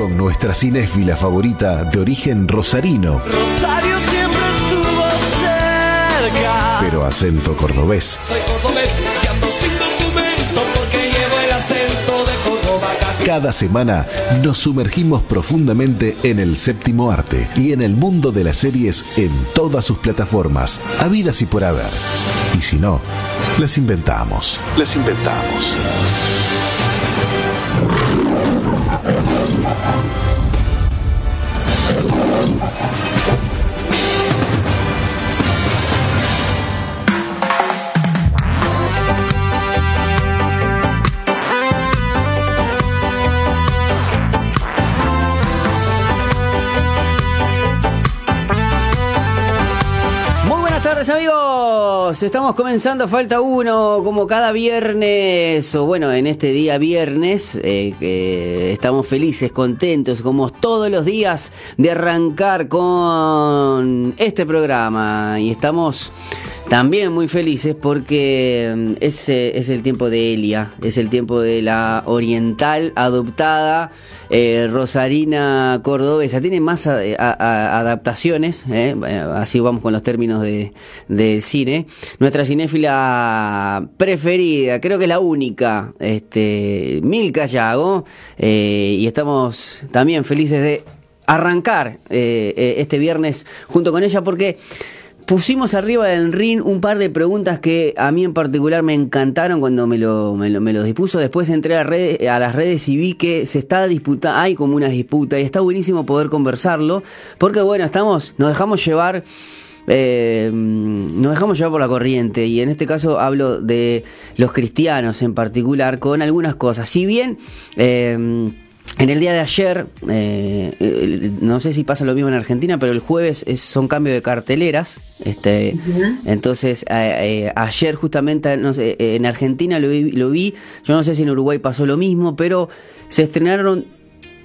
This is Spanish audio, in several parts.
con nuestra cinéfila favorita de origen rosarino. Rosario siempre estuvo cerca. Pero acento cordobés. Soy cordobés y ando sin documento porque llevo el acento de Córdoba. Cada semana nos sumergimos profundamente en el séptimo arte y en el mundo de las series en todas sus plataformas, habidas y por haber. Y si no, las inventamos. Las inventamos. Oh. Estamos comenzando Falta Uno como cada viernes, o bueno, en este día viernes, eh, estamos felices, contentos, como todos los días, de arrancar con este programa. Y estamos también muy felices porque mm, ese es el tiempo de Elia, es el tiempo de la oriental adoptada eh, Rosarina Cordobesa. Tiene más adaptaciones, eh, así vamos con los términos de, cine. Nuestra cinéfila preferida, creo que es la única, este, Milka Yago, eh, y estamos también felices de arrancar eh, eh, este viernes junto con ella porque pusimos arriba del ring un par de preguntas que a mí en particular me encantaron cuando me lo, me lo, dispuso. Después entré a, redes- a las redes y vi que se está disputando, hay como una disputa y está buenísimo poder conversarlo porque bueno, estamos, nos dejamos llevar. eh, nos dejamos llevar por la corriente y en este caso hablo de los cristianos en particular con algunas cosas. Si bien eh, en el día de ayer, eh, eh, no sé si pasa lo mismo en Argentina, pero el jueves es, son cambios de carteleras. Este, Entonces, eh, eh, ayer justamente no sé, en Argentina lo vi, lo vi, yo no sé si en Uruguay pasó lo mismo, pero se estrenaron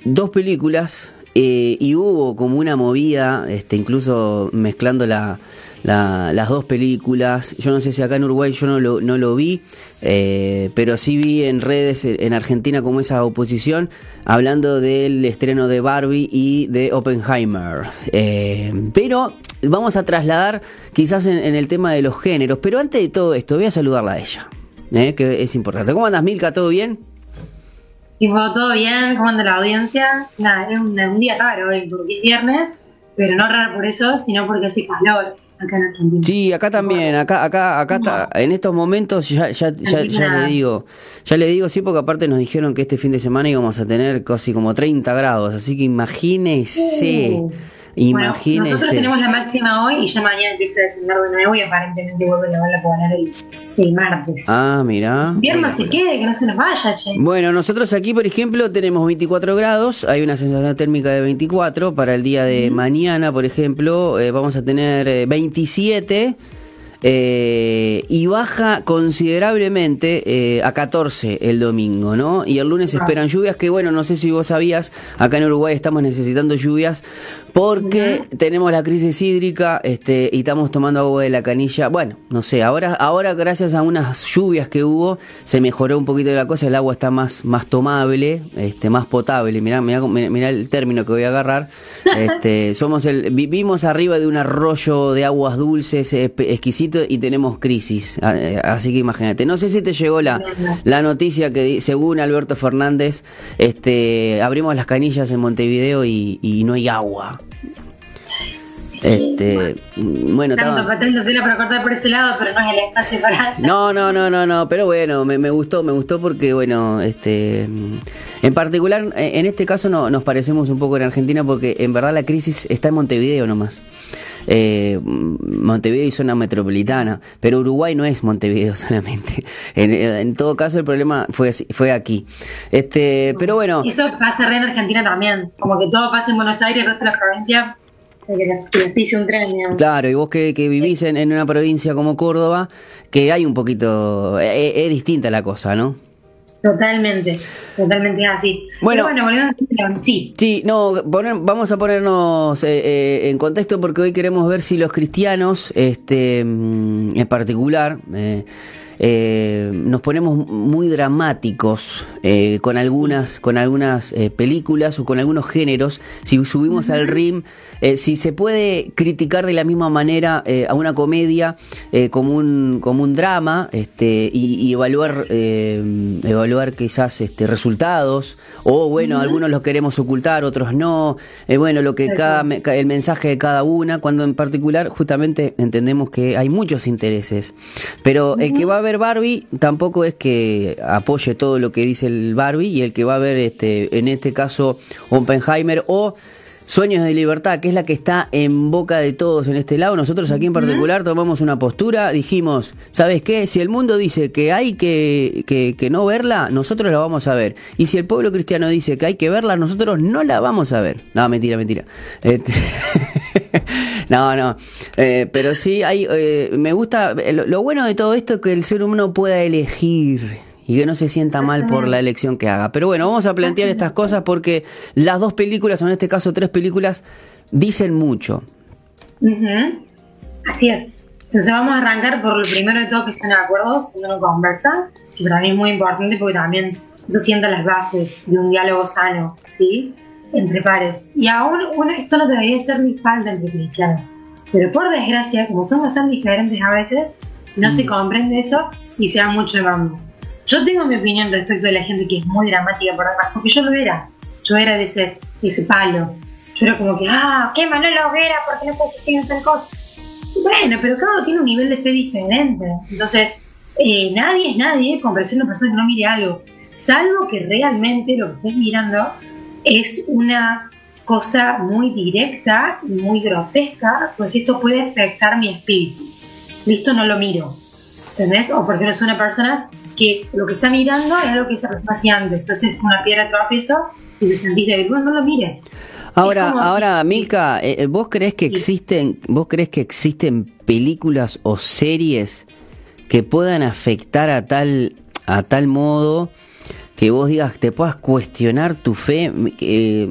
dos películas y hubo como una movida, este, incluso mezclando la, la- las dos películas. Yo no sé si acá en Uruguay yo no lo, no lo vi, eh, pero sí vi en redes eh, en Argentina como esa oposición hablando del estreno de Barbie y de Oppenheimer. Eh, pero vamos a trasladar quizás en, el tema de los géneros. Pero antes de todo esto, voy a saludarla a ella, eh, que es importante. ¿Cómo andas, Milka? ¿Todo bien? Tipo, todo bien, ¿cómo anda la audiencia? Nada, es un, un día raro hoy porque es viernes, pero no raro por eso, sino porque hace calor acá en Argentina. Sí, acá también, acá, acá, acá está, en estos momentos ya, ya, ya, ya le digo, ya le digo, sí, porque aparte nos dijeron que este fin de semana íbamos a tener casi como 30 grados, así que imagínese, Uh. Bueno, nosotros tenemos la máxima hoy y ya mañana empieza a descender de nuevo y aparentemente vuelve la bala a poner el, el martes. Ah, mira. Invierno se quede, que no se nos vaya, che. Bueno, nosotros aquí, por ejemplo, tenemos 24 grados, hay una sensación térmica de 24, para el día de mañana, por ejemplo, eh, vamos a tener eh, 27 eh, y baja considerablemente eh, a 14 el domingo, ¿no? Y el lunes se esperan lluvias, que bueno, no sé si vos sabías, acá en Uruguay estamos necesitando lluvias porque tenemos la crisis hídrica este, y estamos tomando agua de la canilla. Bueno, no sé, ahora, ahora gracias a unas lluvias que hubo, se mejoró un poquito la cosa, el agua está más, más tomable, este, más potable. Mirá, mirá, mirá el término que voy a agarrar. Este, somos el, vivimos arriba de un arroyo de aguas dulces eh, y tenemos crisis. Eh, Así que imagínate. No sé si te llegó la, la noticia que según Alberto Fernández, este, abrimos las canillas en Montevideo y, y no hay agua. Este, bueno, Tanto estaba- patente tela para cortar por ese lado, pero no es el espacio para hacer. no, no, no, no, no, pero bueno, me, me gustó, me gustó porque, bueno, este, en particular, eh, en este caso no, nos parecemos un poco en Argentina porque en verdad la crisis está en Montevideo nomás. Eh, Montevideo y zona metropolitana, pero Uruguay no es Montevideo solamente. En, en todo caso, el problema fue, fue aquí. Este, pero bueno, Eso pasa re en Argentina también. Como que todo pasa en Buenos Aires, el resto de la provincia, que pise un tren, digamos. Claro, y vos que, que vivís en, en una provincia como Córdoba, que hay un poquito, eh, es distinta la cosa, ¿no? Totalmente, totalmente así. Bueno. Bueno, tema, sí. Sí, no, poner- vamos a ponernos eh, eh, en contexto porque hoy queremos ver si los cristianos, este, mm, en particular, eh, eh, nos ponemos muy dramáticos eh, con algunas, con algunas eh, películas o con algunos géneros. Si subimos al rim, si se puede criticar de la misma manera a una comedia como un como un drama, este, y, y evaluar evaluar quizás este resultados o bueno algunos los queremos ocultar, otros no. Bueno lo que cada el mensaje de cada una, cuando en particular justamente entendemos que hay muchos intereses. Pero el que va a ver Barbie tampoco es que apoye todo lo que dice el Barbie y el que va a ver este en este caso Oppenheimer o Sueños de Libertad, que es la que está en boca de todos en este lado. Nosotros aquí en particular tomamos una postura, dijimos, ¿sabes qué? Si el mundo dice que hay que, que, que no verla, nosotros la vamos a ver. Y si el pueblo cristiano dice que hay que verla, nosotros no la vamos a ver. No, mentira, mentira. Este- no, no. Eh, pero sí, hay, eh, me gusta, eh, lo, lo bueno de todo esto es que el ser humano pueda elegir y que no se sienta mal por la elección que haga. Pero bueno, vamos a plantear estas cosas porque las dos películas, o en este caso tres películas, dicen mucho. Así es. Entonces vamos a arrancar por lo primero de todo que son acuerdos, que uno conversa, que para mí es muy importante porque también eso sienta las bases de un diálogo sano, ¿sí? Entre pares. Y aún uno- esto no debería ser mi falta entre cristianos. Pero por desgracia, como somos tan diferentes a veces, no se comprende eso y se da mucho de mambo. Yo tengo mi opinión respecto de la gente que es muy dramática por atrás, porque yo lo era. Yo era de ese, ese palo. Yo era como que, ah, qué Manuel Hoguera, porque no puede existir en tal cosa. Bueno, pero cada uno tiene un nivel de fe diferente. Entonces, eh, nadie es nadie con de una persona que no mire algo. Salvo que realmente lo que estés mirando es una cosa muy directa y muy grotesca, pues esto puede afectar mi espíritu. Listo, no lo miro. ¿Entendés? O por ejemplo, es una persona que lo que está mirando es algo que esa persona hacía antes. Entonces, una piedra de tropiezo y te sentís débil. Bueno, no lo mires. Ahora, ahora, Milka, eh, eh, ¿vos crees que existen, vos crees que existen películas o series que puedan afectar a tal, a tal modo que vos digas, te puedas cuestionar tu fe? eh,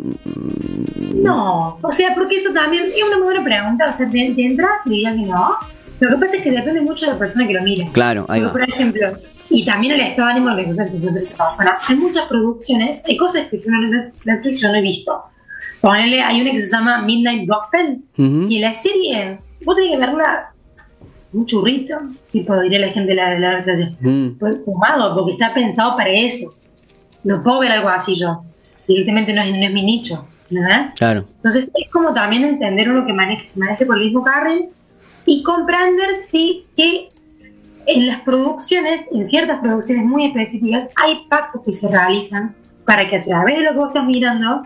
No, o sea, porque eso también es una muy buena pregunta. O sea, de, de entrada te diría que no. Lo que pasa es que depende mucho de la persona que lo mire. claro, ahí va. Por ejemplo, y también el estado de ánimo que de esa persona. Hay muchas producciones, hay cosas que uno en Netflix yo no he visto. Ponele, hay una que se llama Midnight Gospel, Ujú. y la serie, vos tenés que verla un churrito, tipo diría la gente de la, la clase, Mm. fumado, porque está pensado para eso. No puedo ver algo así yo. Directamente no es, no es mi nicho, ¿verdad? Claro. Entonces es como también entender uno que maneje, se maneje por el mismo carril y comprender sí que en las producciones, en ciertas producciones muy específicas, hay pactos que se realizan para que a través de lo que vos estás mirando,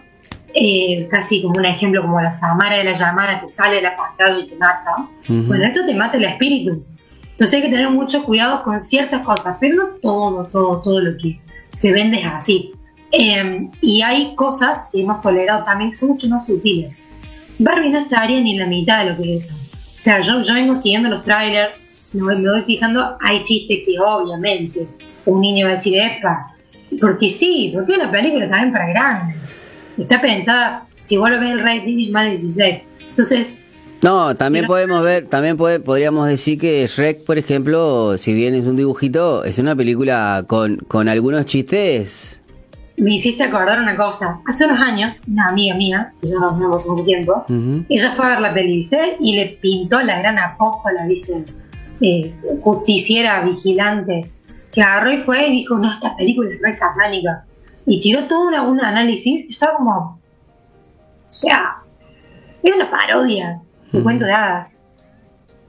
eh, casi como un ejemplo como la Samara de la llamada que sale de la pantalla y te mata, Ujú. bueno, esto te mata el espíritu. Entonces hay que tener mucho cuidado con ciertas cosas, pero no todo, todo, todo lo que se vende es así. Eh, y hay cosas que hemos tolerado también que son mucho más sutiles. Barbie no estaría ni en la mitad de lo que es eso. O sea, yo, yo vengo siguiendo los trailers, me voy, me voy fijando, hay chistes que obviamente un niño va a decir, epa, porque sí, porque es una película también para grandes. Está pensada, si vos lo ves el rating es más de 16. Entonces, No, también no- podemos ver, también puede- podríamos decir que Shrek, por ejemplo, si bien es un dibujito, es una película con, con algunos chistes. Me hiciste acordar una cosa. Hace unos años, una amiga mía, que ya nos vemos hace mucho tiempo, ella fue a ver la peli, ¿viste? Y le pintó la gran apóstola, ¿viste? Es justiciera, vigilante, que agarró y fue y dijo, no, esta película es re satánica. Y tiró todo una- un análisis y estaba como, o sea, es una parodia, un Ujú. cuento de hadas.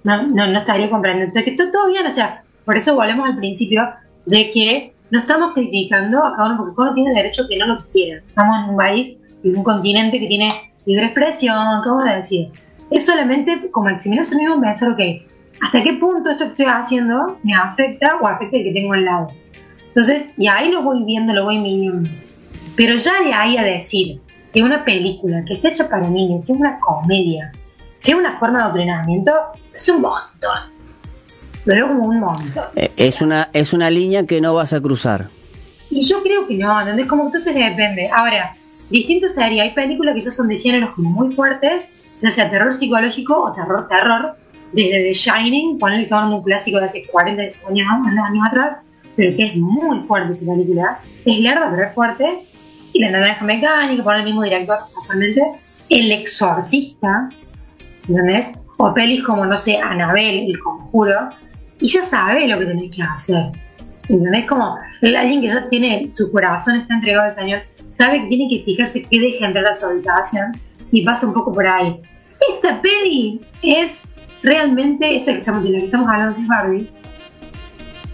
No, no, no estaría comprendiendo. Entonces, que todo bien, o sea, por eso volvemos al principio de que no estamos criticando a cada uno, porque cada uno tiene derecho que no lo quiera. Estamos en un país, en un continente que tiene libre expresión, ¿cómo lo decir? Es solamente como eximinos mismo pensar, ok, ¿hasta qué punto esto que estoy haciendo me afecta o afecta el que tengo al lado? Entonces, y ahí lo voy viendo, lo voy midiendo. Pero ya de ahí a decir que una película que está hecha para niños, que es una comedia, sea una forma de adoctrinamiento, es un montón. Veo como un montón. Eh, Es una, es una línea que no vas a cruzar. Y yo creo que no, ¿entendés? Como entonces depende. Ahora, distinto sería, hay películas que ya son de géneros como muy fuertes, ya sea terror psicológico o terror, terror, desde The Shining, ponerle que un clásico de hace 40 años, años atrás, pero que es muy fuerte esa película. Es larga, pero es fuerte. Y La Naranja Mecánica, por el mismo director, casualmente. El Exorcista, ¿entendés? O pelis como, no sé, Anabel, El Conjuro. Y ya sabe lo que tenés que hacer. ¿Entendés? Como alguien que ya tiene, su corazón está entregado al Señor, sabe que tiene que fijarse qué deja entrar a su habitación y pasa un poco por ahí. Esta peli es realmente, esta que estamos, de la que estamos hablando de Barbie,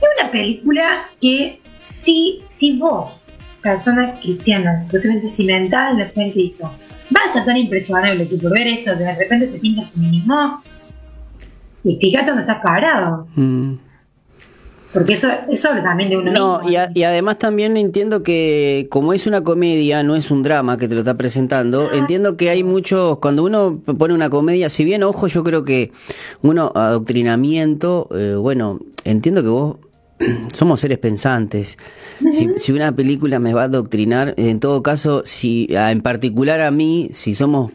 es una película que si, si vos, persona cristiana, totalmente cimentada en la fe en Cristo, vas a ser tan impresionable que por ver esto de repente te pinta el feminismo y fíjate dónde estás parado. Mm. Porque eso, eso habla también de uno No, mismo. y, a- y además también entiendo que como es una comedia, no es un drama que te lo está presentando, entiendo que hay muchos, cuando uno pone una comedia, si bien, ojo, yo creo que uno, adoctrinamiento, eh, bueno, entiendo que vos somos seres pensantes. Si, si una película me va a adoctrinar, en todo caso, si en particular a mí, si somos,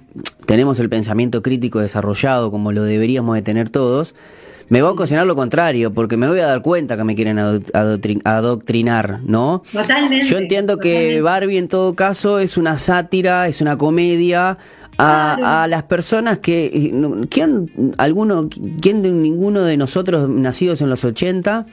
tenemos el pensamiento crítico desarrollado como lo deberíamos de tener todos, me va a ocasionar lo contrario, porque me voy a dar cuenta que me quieren ado- adoctrin- adoctrinar, ¿no? Totalmente. Yo entiendo que totalmente. Barbie en todo caso es una sátira, es una comedia a, Claro. a las personas que eh, quién alguno quién de ninguno de nosotros nacidos en los 80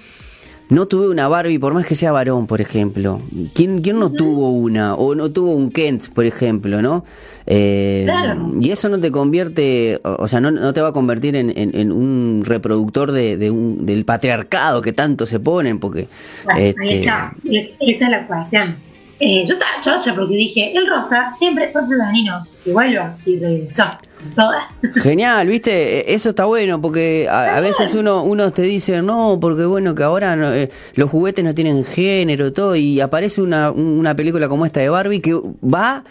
no tuve una Barbie por más que sea varón, por ejemplo. ¿Quién, quién no tuvo una o no tuvo un Kent, por ejemplo, no? Eh, Claro. Y eso no te convierte, o sea, no, no te va a convertir en, en- en un reproductor de, de un- del patriarcado que tanto se ponen, porque Bueno, ahí este, está. Es- esa es la cuestión. Eh, yo estaba chocha porque dije, el rosa siempre fue femenino. Que vuelva y regresó. Con todas. Genial, viste, E- eso está bueno porque a, a veces uno uno te dice, no, porque bueno, que ahora no, eh, los juguetes no tienen género, todo, y aparece una, una película como esta de Barbie que va,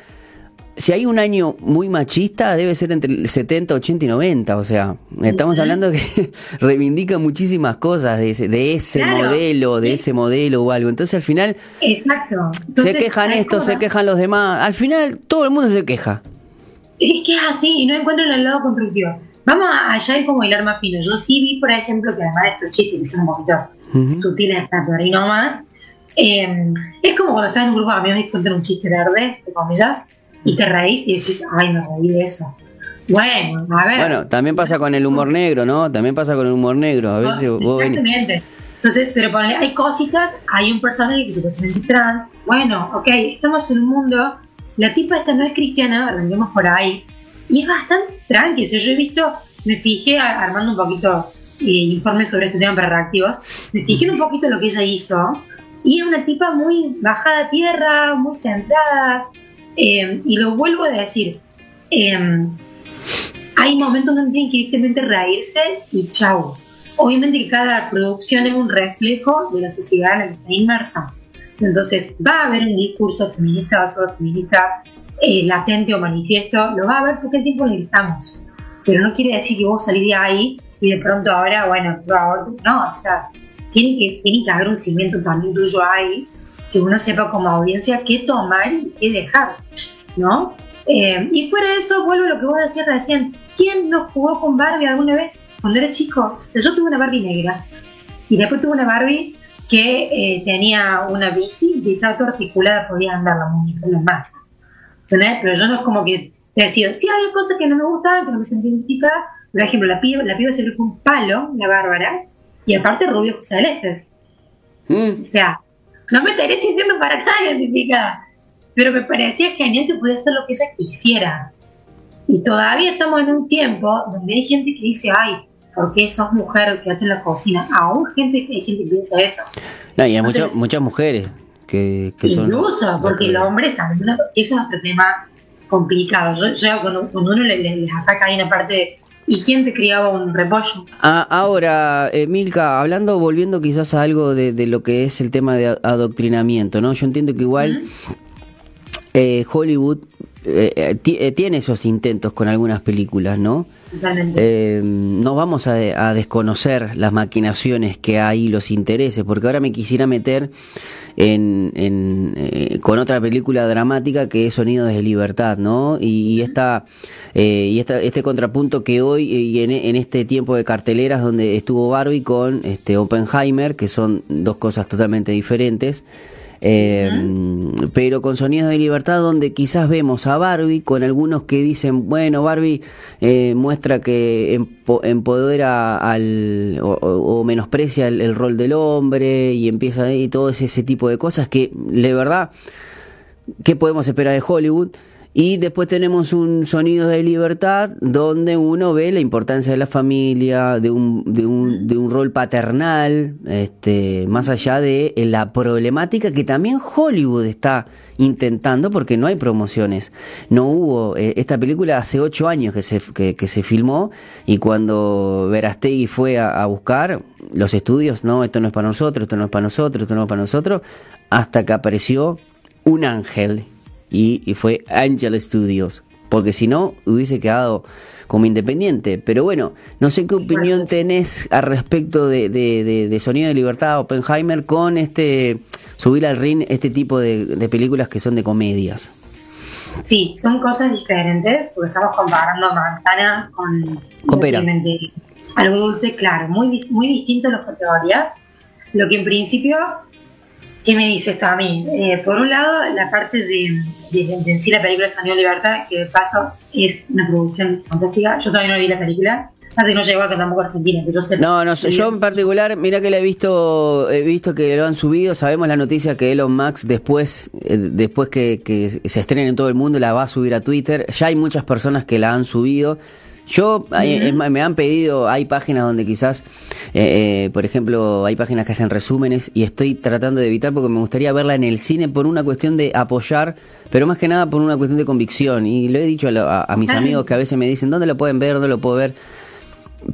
si hay un año muy machista, debe ser entre el 70, 80 y 90, o sea, estamos hablando que reivindica muchísimas cosas de ese, de ese Claro. modelo, de ese modelo o algo, entonces al final Exacto. se quejan estos, se quejan los demás, al final todo el mundo se queja. Es que es así y no encuentran el lado constructivo. Vamos a allá ir como hilar más fino. Yo sí vi, por ejemplo, que además de estos chistes que son un poquito Ujú. sutiles por ahí nomás, eh, es como cuando estás en un grupo de amigos y cuentan un chiste verde, entre comillas, y te reís y decís, ay, me reí de eso. Bueno, a ver. Bueno, también pasa con el humor negro, ¿no? También pasa con el humor negro. A veces vos venís. Exactamente. Entonces, pero ponle, hay cositas, hay un personaje que supuestamente es trans. Bueno, ok, estamos en un mundo. La tipa esta no es cristiana, arranquemos por ahí. Y es bastante tranqui. O sea, yo he visto, me fijé armando un poquito eh, informes sobre este tema para reactivos. Me fijé un poquito lo que ella hizo. Y es una tipa muy bajada a tierra, muy centrada. Eh, y lo vuelvo a decir. em, hay momentos donde tiene que directamente reírse y chau. Obviamente que cada producción es un reflejo de la sociedad en la que está inmersa. Entonces va a haber un discurso feminista o sobre feminista eh, latente o manifiesto, lo va a haber porque el tiempo en el que estamos. Pero no quiere decir que vos salís de ahí y de pronto ahora, bueno. No, o sea, tiene que, tiene que haber un cimiento también tuyo ahí, que uno sepa como audiencia qué tomar y qué dejar, ¿no? Eh, y fuera de eso, vuelvo a lo que vos decías recién. ¿Quién no jugó con Barbie alguna vez cuando era chico? O sea, yo tuve una Barbie negra y después tuve una Barbie que eh, tenía una bici y estaba toda articulada, podía andar la muñeca, no masa. ¿Entendés? Pero yo no es como que decía, sí había cosas que no me gustaban, que no me sentía identificada. Por ejemplo, la piba, la piba se ve con un palo, la Bárbara, y aparte rubios celestes. Mm. O sea, no me estaría sintiendo para nada identificada. Pero me parecía genial que pudiera hacer lo que ella quisiera. Y todavía estamos en un tiempo donde hay gente que dice, ay, ¿por qué sos mujer que en la cocina? Aún gente, hay gente que piensa eso. No, y hay Entonces- muchas muchas mujeres que, que son. Incluso, porque el hombre sabe, eso es otro tema complicado. Yo, yo cuando, cuando uno le- le- les ataca ahí una parte de, ¿y quién te criaba un repollo? Ah, ahora, eh, Milka, hablando, volviendo quizás a algo de, de lo que es el tema de adoctrinamiento, ¿no? Yo entiendo que igual eh, Hollywood eh, eh, eh, tiene esos intentos con algunas películas, ¿no? Eh, no vamos a, de- a desconocer las maquinaciones que hay, los intereses, porque ahora me quisiera meter en, en, eh, con otra película dramática que es Sonidos de Libertad, ¿no? Y, y esta, eh, y esta, este contrapunto que hoy y en, en, este tiempo de carteleras donde estuvo Barbie con este Oppenheimer, que son dos cosas totalmente diferentes. Eh, Pero con Sonidos de Libertad, donde quizás vemos a Barbie con algunos que dicen, bueno, Barbie eh, muestra que empo empodera al, o, menosprecia el, el, rol del hombre y empieza y todo ese, ese tipo de cosas que, de verdad, ¿qué podemos esperar de Hollywood? Y después tenemos un sonido de libertad donde uno ve la importancia de la familia, de un, de un, de un rol paternal, este, más allá de la problemática que también Hollywood está intentando porque no hay promociones. No hubo, eh, esta película hace ocho años que se, que se filmó y cuando Verastegui fue a, a buscar los estudios, no, esto no es para nosotros, esto no es para nosotros, esto no es para nosotros, hasta que apareció un ángel y, y, fue Angel Studios, porque si no hubiese quedado como independiente. Pero bueno, no sé qué opinión tenés al respecto de, de, de, de Sonido de Libertad, Oppenheimer, con este subir al ring este tipo de, películas que son de comedias. Sí, son cosas diferentes, porque estamos comparando manzana con con dulce, claro, muy, muy distinto las categorías. Lo que en principio ¿Qué me dice esto a mí? Eh, por un lado, la parte de, de, de, sí la película Sonido Libertad, que de paso es una producción fantástica. Yo todavía no vi la película, así no llegó acá tampoco a Argentina. Que yo sé no, no, yo en particular, mira que la he visto, he visto que lo han subido. Sabemos la noticia que Elon Musk después, eh, después que, que se estrene en todo el mundo, la va a subir a Twitter. Ya hay muchas personas que la han subido. Yo, hay, me han pedido, hay páginas donde quizás, eh, eh, por ejemplo, hay páginas que hacen resúmenes y estoy tratando de evitar porque me gustaría verla en el cine por una cuestión de apoyar, pero más que nada por una cuestión de convicción. Y lo he dicho a, a, a mis amigos que a veces me dicen, ¿dónde lo pueden ver? ¿Dónde lo puedo ver?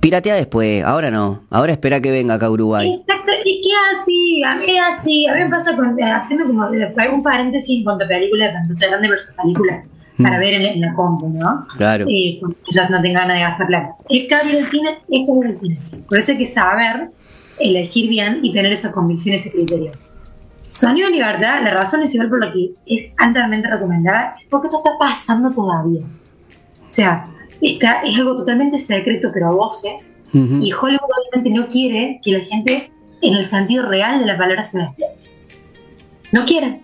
Piratea después, ahora no, ahora espera que venga acá a Uruguay. Exacto, es que así, a mí así, a mí me pasa con, haciendo como un paréntesis en cuanto a películas, tanto grande versus película para ver en, la compu, ¿no? Claro. Eh, quizás no tengan ganas de gastar plata. El cambio del cine es como el cine. Por eso hay que saber elegir bien y tener esa convicción, ese criterio. Sonido Libertad, la razón principal por la que es altamente recomendada es porque esto está pasando todavía. O sea, está, es algo totalmente secreto, pero a voces. Uh -huh. Y Hollywood obviamente no quiere que la gente, en el sentido real de la palabra, se despierte. No quieren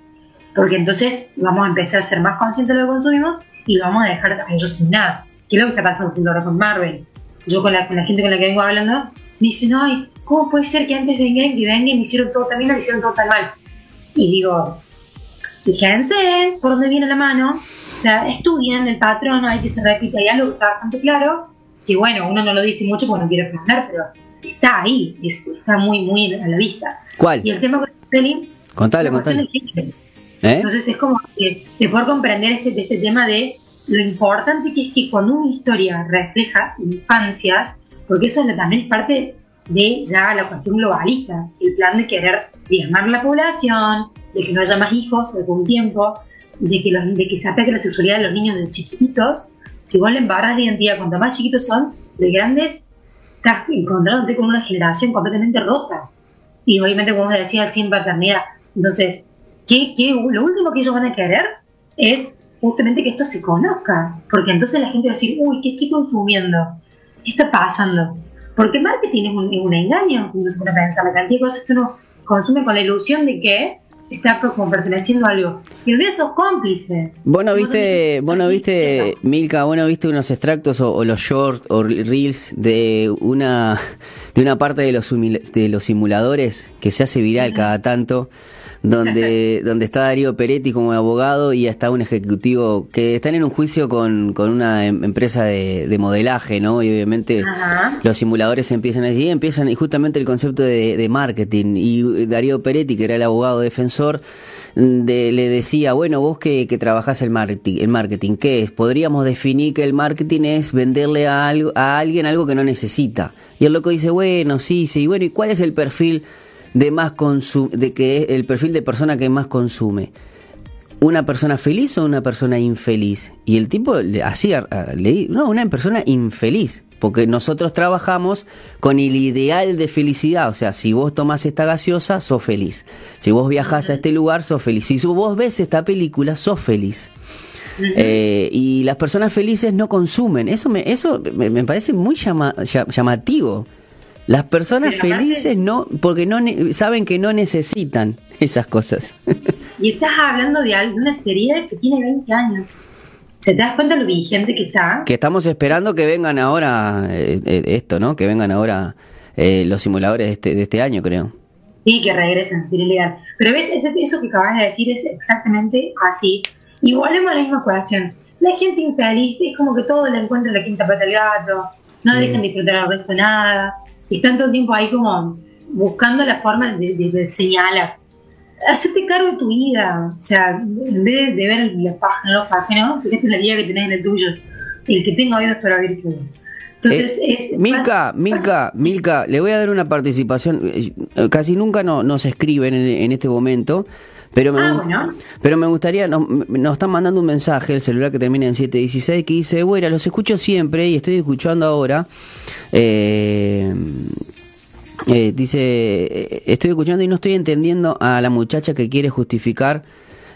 porque entonces vamos a empezar a ser más conscientes de lo que consumimos y lo vamos a dejar a ellos sin nada. ¿Qué es lo que está pasando ahora con Marvel? Yo con la, con la gente con la que vengo hablando, me dicen, ay, ¿cómo puede ser que antes de Endgame, de Endgame me hicieron todo tan bien, me hicieron todo tan mal? Y digo, fíjense por dónde viene la mano, o sea, estudien el patrón, hay que se repite, hay algo que está bastante claro, que bueno, uno no lo dice mucho porque no quiere aprender, pero está ahí, es, está muy, muy a la vista. ¿Cuál? Y el tema con Peli, contale, contale. ¿Eh? Entonces es como que de poder comprender este, este tema de lo importante que es que cuando una historia refleja infancias, porque eso es también parte de ya la cuestión globalista, el plan de querer diezmar la población, de que no haya más hijos de algún tiempo, de que, los, de que se ataque la sexualidad de los niños de chiquititos, si vos le embarras la identidad, cuanto más chiquitos son, de grandes, estás encontrándote con una generación completamente rota. Y obviamente, como decía, sin paternidad. Entonces, que, que lo último que ellos van a querer es justamente que esto se conozca, porque entonces la gente va a decir, uy, ¿qué estoy consumiendo? ¿Qué está pasando? Porque el marketing es un, es un engaño, uno se pone a pensar la cantidad de cosas que uno consume con la ilusión de que está como perteneciendo a algo. Y en realidad sos cómplice. Vos no viste, vos no viste, Milka, vos no viste unos extractos o, o, los shorts o reels de una de una parte de los, de los simuladores que se hace viral cada tanto donde, donde está Darío Peretti como abogado y está un ejecutivo que están en un juicio con, con una em empresa de, de, modelaje, ¿no? Y obviamente Ajá. los simuladores empiezan así, empiezan y justamente el concepto de, de, marketing. Y Darío Peretti, que era el abogado defensor, de, le decía, bueno, vos que, que trabajás el marketing, el marketing, ¿qué es? Podríamos definir que el marketing es venderle a, algo, a alguien algo que no necesita. Y el loco dice, bueno, sí, sí, bueno, ¿y cuál es el perfil? De más consum de que es el perfil de persona que más consume. ¿Una persona feliz o una persona infeliz? Y el tipo le hacía, le, no, una persona infeliz. porque nosotros trabajamos con el ideal de felicidad, o sea, si vos tomás esta gaseosa, sos feliz. Si vos viajás a este lugar, sos feliz. Si vos ves esta película, sos feliz. Eh, y las personas felices no consumen. Eso me, eso me, me parece muy llama- lla- llamativo. Las personas felices no, porque no saben que no necesitan esas cosas. Y estás hablando de una serie que tiene 20 años. ¿Se te das cuenta lo vigente que está? que estamos esperando que vengan ahora eh, eh, esto, ¿no? Que vengan ahora eh, los simuladores de este, de este año, creo. Sí, que regresen, sería legal. Pero ves, eso que acabas de decir es exactamente así. Y volvemos a la misma cuestión. La gente infeliz es como que todo le encuentra la quinta pata al gato, no Mm. dejan disfrutar al resto nada, y el tiempo ahí como buscando la forma de, señalar. Hacete cargo de tu vida, o sea, en vez de, ver la página, los páginas, fíjate la vida que tenés en el tuyo. El que tenga oídos para oír. Entonces, Eh, es. Milka, Milka, Milka, le voy a dar una participación. eh, Casi nunca no, nos escriben en, en este momento, pero me, Ah, bueno. pero me gustaría, nos, nos están mandando un mensaje, el celular que termina en 716, que dice, bueno, los escucho siempre y estoy escuchando ahora. Eh, eh, dice, eh, estoy escuchando y no estoy entendiendo a la muchacha que quiere justificar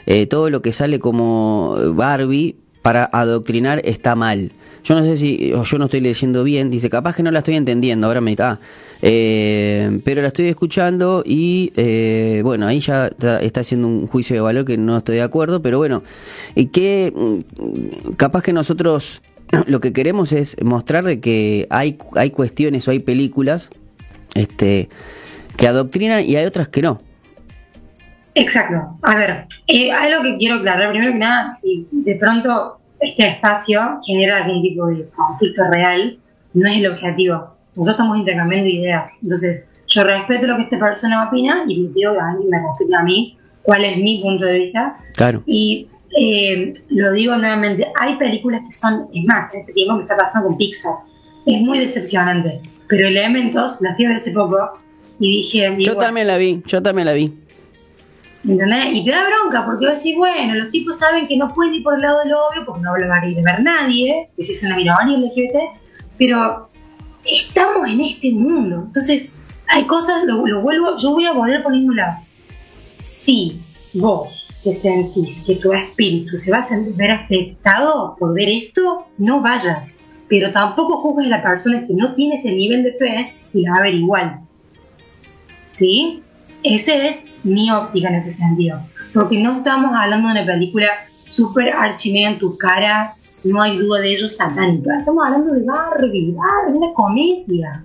eh, todo lo que sale como Barbie para adoctrinar está mal. Yo no sé si, yo no estoy leyendo bien, dice, capaz que no la estoy entendiendo, ahora me está. Eh, pero la estoy escuchando y eh, bueno, ahí ya está, está haciendo un juicio de valor que no estoy de acuerdo, pero bueno, y que mm, capaz que nosotros lo que queremos es mostrar de que hay, hay cuestiones o hay películas este, que adoctrinan y hay otras que no. Exacto. A ver, eh, algo que quiero aclarar, primero que nada, si de pronto este espacio genera algún tipo de conflicto real, no es el objetivo. Nosotros estamos intercambiando ideas. Entonces, yo respeto lo que esta persona opina y le pido que alguien me respete a mí cuál es mi punto de vista. Claro. Y eh, lo digo nuevamente, hay películas que son, es más, en este tiempo me está pasando con Pixar, es muy decepcionante. Pero Elementos, la fui a ver hace poco y dije... Yo también la vi, yo también la vi. Y te da bronca porque vas a decir, bueno, los tipos saben que no pueden ir por el lado del obvio porque no lo va a ir a ver nadie, que si es una minoría LGBT, pero estamos en este mundo. Entonces, hay cosas, lo, vuelvo, yo voy a volver poniendo un lado. Si vos te sentís que tu espíritu se va a ver afectado por ver esto, no vayas. Pero tampoco juzgues a la persona que no tiene ese nivel de fe y la va a ver igual. ¿Sí? Esa es mi óptica en ese sentido. Porque no estamos hablando de una película súper archimea en tu cara, no hay duda de ello, satánica. Estamos hablando de Barbie, Barbie, una comedia.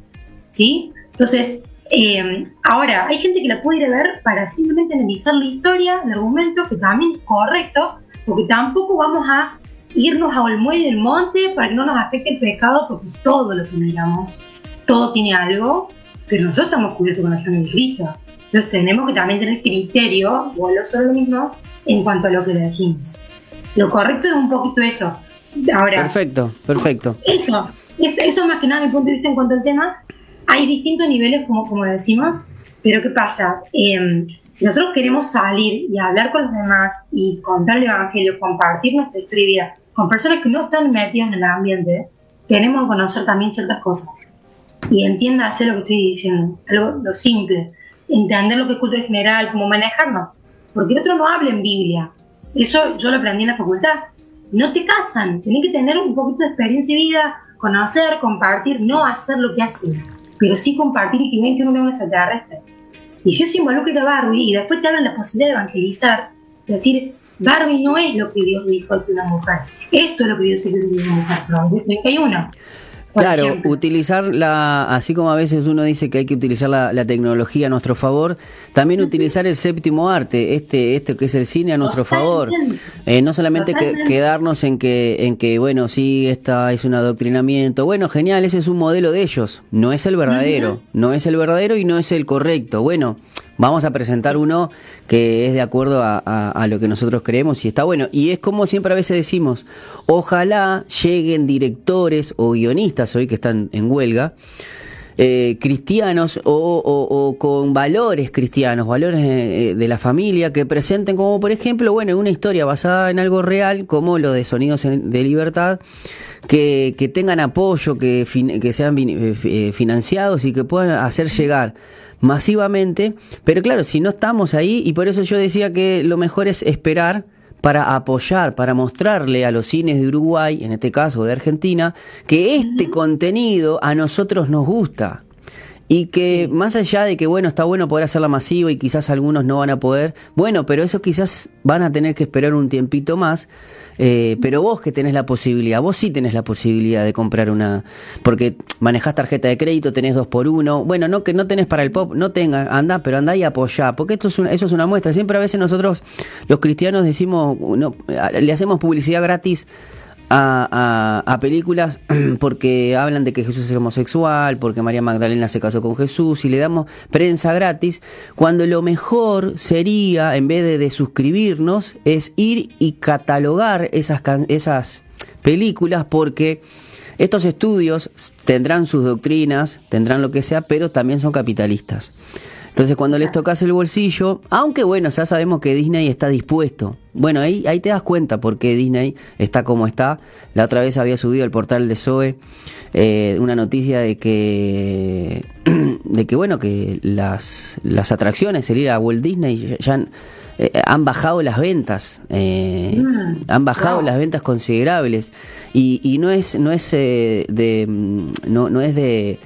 ¿Sí? Entonces, eh, ahora, hay gente que la puede ir a ver para simplemente analizar la historia, el argumento, que también es correcto, porque tampoco vamos a irnos a Olmuelle del Monte para que no nos afecte el pecado, porque todo lo que miramos, todo tiene algo, pero nosotros estamos cubiertos con la sangre de Cristo. Entonces tenemos que también tener criterio, o lo sobre lo mismo, en cuanto a lo que elegimos. Lo correcto es un poquito eso. Ahora, Perfecto, perfecto. eso, es, eso más que nada mi punto de vista en cuanto al tema. Hay distintos niveles, como, como decimos, pero ¿qué pasa? Eh, si nosotros queremos salir y hablar con los demás y contar el Evangelio, compartir nuestra historia de vida con personas que no están metidas en el ambiente, tenemos que conocer también ciertas cosas. Y entienda hacer lo que estoy diciendo, algo lo simple, entender lo que es cultura general, cómo manejarnos. Porque el otro no habla en Biblia. Eso yo lo aprendí en la facultad. No te casan, tenés que tener un poquito de experiencia de vida, conocer, compartir, no hacer lo que hacen, pero sí compartir y que ven que uno es un extraterrestre. Y si eso involucra a Barbie y después te hablan la posibilidad de evangelizar, de decir, Barbie no es lo que Dios dijo que una mujer, esto es lo que Dios dijo que una mujer, Proverbios 31. Claro, ejemplo. utilizar la, así como a veces uno dice que hay que utilizar la, la tecnología a nuestro favor, también utilizar el séptimo arte, este, este que es el cine a nuestro favor. Eh, no solamente que- quedarnos en que, en que, bueno, sí, esta es un adoctrinamiento. Bueno, genial, ese es un modelo de ellos. No es el verdadero. No es el verdadero y no es el correcto. Bueno, vamos a presentar uno que es de acuerdo a, lo que nosotros creemos y está bueno. Y es como siempre a veces decimos, ojalá lleguen directores o guionistas hoy que están en huelga. eh, cristianos o, con valores cristianos, valores eh, de la familia que presenten como por ejemplo, bueno, una historia basada en algo real como lo de Sonidos de Libertad, que, que tengan apoyo, que, que sean eh, financiados y que puedan hacer llegar masivamente, pero claro, si no estamos ahí, y por eso yo decía que lo mejor es esperar para apoyar, para mostrarle a los cines de Uruguay, en este caso de Argentina, que este contenido a nosotros nos gusta. Y que más allá de que, bueno, está bueno poder hacerla masiva y quizás algunos no van a poder, bueno, pero eso quizás van a tener que esperar un tiempito más, eh, pero vos que tenés la posibilidad, vos sí tenés la posibilidad de comprar una, porque manejás tarjeta de crédito, tenés dos por uno, bueno, no que no tenés para el pop, no tenga, anda, pero anda y apoyá, porque esto es una, eso es una muestra. Siempre a veces nosotros, los cristianos, decimos, no, le hacemos publicidad gratis a, películas porque hablan de que Jesús es homosexual, porque María Magdalena se casó con Jesús y le damos prensa gratis, cuando lo mejor sería, en vez de, suscribirnos, es ir y catalogar esas, esas películas porque estos estudios tendrán sus doctrinas, tendrán lo que sea, pero también son capitalistas. Entonces cuando les tocas el bolsillo, aunque bueno, ya sabemos que Disney está dispuesto. Bueno, ahí, ahí te das cuenta por qué Disney está como está. La otra vez había subido al portal de Zoe eh, una noticia de que, de que bueno, que las, las atracciones, el ir a Walt Disney ya han, eh, han bajado las ventas, eh, mm, han bajado las ventas considerables y, y no es, no es de, mm, no, no es de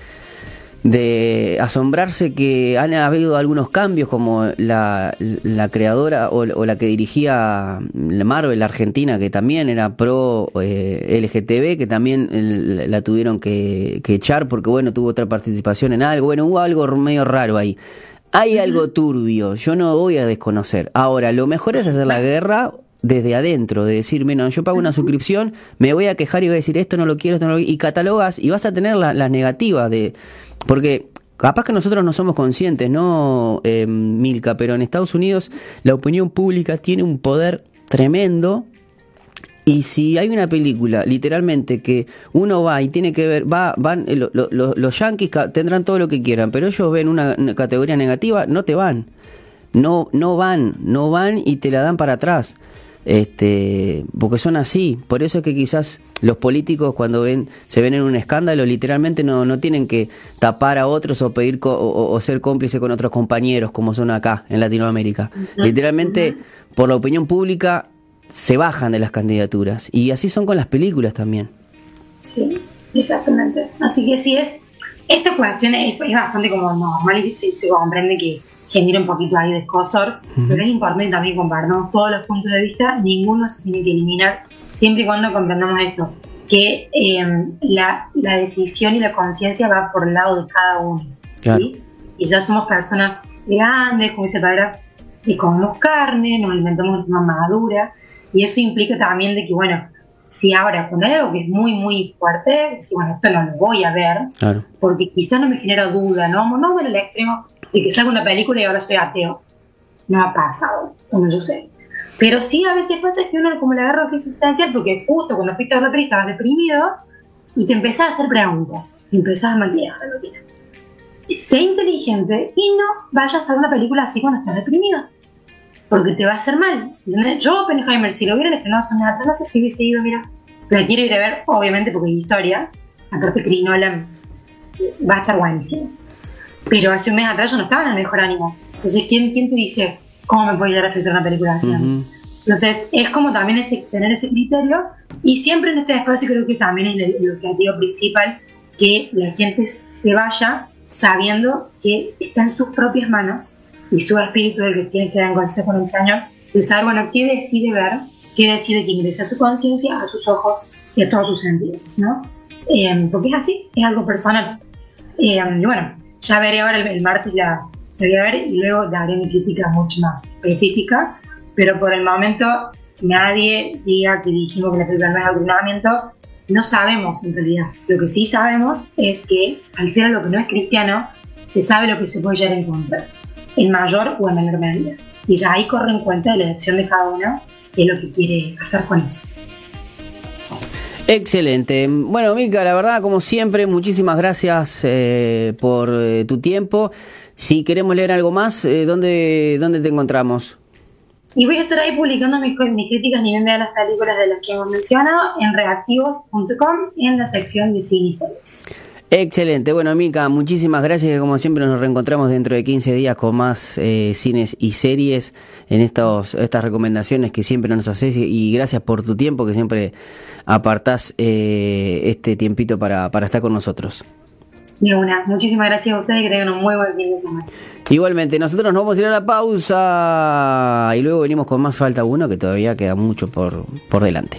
de asombrarse que han habido algunos cambios como la, la creadora o, la que dirigía Marvel Argentina que también era pro eh, LGTB que también la tuvieron que, echar porque bueno tuvo otra participación en algo. Bueno hubo algo medio raro ahí. Hay algo turbio yo no voy a desconocer. Ahora lo mejor es hacer la guerra desde adentro, de decir, bueno, yo pago una suscripción, me voy a quejar y voy a decir esto no lo quiero, esto no lo quiero, y catalogas y vas a tener las negativas de, porque capaz que nosotros no somos conscientes, ¿no, eh, Milka? Pero en Estados Unidos la opinión pública tiene un poder tremendo. Y si hay una película, literalmente, que uno va y tiene que ver, va, van, eh, los yankees tendrán todo lo que quieran, pero ellos ven una, categoría negativa, no te van. No, no van, no van y te la dan para atrás este, porque son así. Por eso es que quizás los políticos cuando ven, se ven en un escándalo, literalmente no, no tienen que tapar a otros o pedir o, ser cómplice con otros compañeros como son acá en Latinoamérica. Literalmente, por la opinión pública, se bajan de las candidaturas. Y así son con las películas también. Sí, exactamente. Así que sí es, esta cuestión es, bastante como normal y se comprende que genera un poquito ahí de escosor, pero es importante también compartamos todos los puntos de vista, ninguno se tiene que eliminar, siempre y cuando comprendamos esto, que em, la, la, decisión y la conciencia va por el lado de cada uno. Y ya somos personas grandes, como dice padre, que comemos carne, nos alimentamos de forma madura, y eso implica también de que, bueno, si ahora con algo que es muy, muy fuerte, si bueno, esto no lo voy a ver, porque quizás no me genera duda, ¿no? No ver el extremo, y que salga una película y ahora soy ateo. No ha pasado, como yo sé. Pero sí a veces pasa que uno como le agarra que es esencial porque justo cuando fuiste a la película estabas deprimido y te empezás a hacer preguntas y empezás a maquillar la rutina. Sé inteligente y no vayas a ver una película así cuando estás deprimido. Porque te va a hacer mal. Yo, Oppenheimer, si lo hubiera estrenado sonata, no sé si hubiese ido, mira. Pero quiero ir a ver, obviamente, porque hay historia. Aparte, Chris Nolan va a estar buenísimo. Pero hace un mes atrás yo no estaba en el mejor ánimo. Entonces, ¿quién, quién te dice cómo me puede ir a reflejar una película así? Entonces, es como también ese, tener ese criterio. Y siempre en este espacio creo que también es el, objetivo principal que la gente se vaya sabiendo que está en sus propias manos y su espíritu el que tiene que dar en consejo con el Señor, de saber, bueno, qué decide ver, qué decide que ingrese a su conciencia, a sus ojos y a todos sus sentidos, ¿no? Eh, porque es así, es algo personal. Eh, y bueno, ya veré ahora el, martes la, voy a ver y luego daré mi crítica mucho más específica, pero por el momento nadie diga que dijimos que la película no es adoctrinamiento, no sabemos en realidad. Lo que sí sabemos es que al ser algo que no es cristiano, se sabe lo que se puede llegar a encontrar, en mayor o en menor medida. Y ya ahí corre en cuenta de la elección de cada uno, y lo que quiere hacer con eso. Excelente. Bueno, Mica, la verdad, como siempre, muchísimas gracias eh, por eh, tu tiempo. Si queremos leer algo más, eh, ¿dónde, ¿dónde te encontramos? Y voy a estar ahí publicando mis, mis críticas ni me las películas de las que hemos mencionado en reactivos.com en la sección de cine y series. Excelente. Bueno, Mica, muchísimas gracias. Como siempre, nos reencontramos dentro de 15 días con más eh, cines y series en estos, estas recomendaciones que siempre nos haces. Y gracias por tu tiempo, que siempre apartás eh, este tiempito para, para estar con nosotros. De una. Muchísimas gracias a ustedes y que tengan un muy buen fin de semana. Igualmente, nosotros nos vamos a ir a la pausa y luego venimos con más Falta Uno, que todavía queda mucho por, por delante.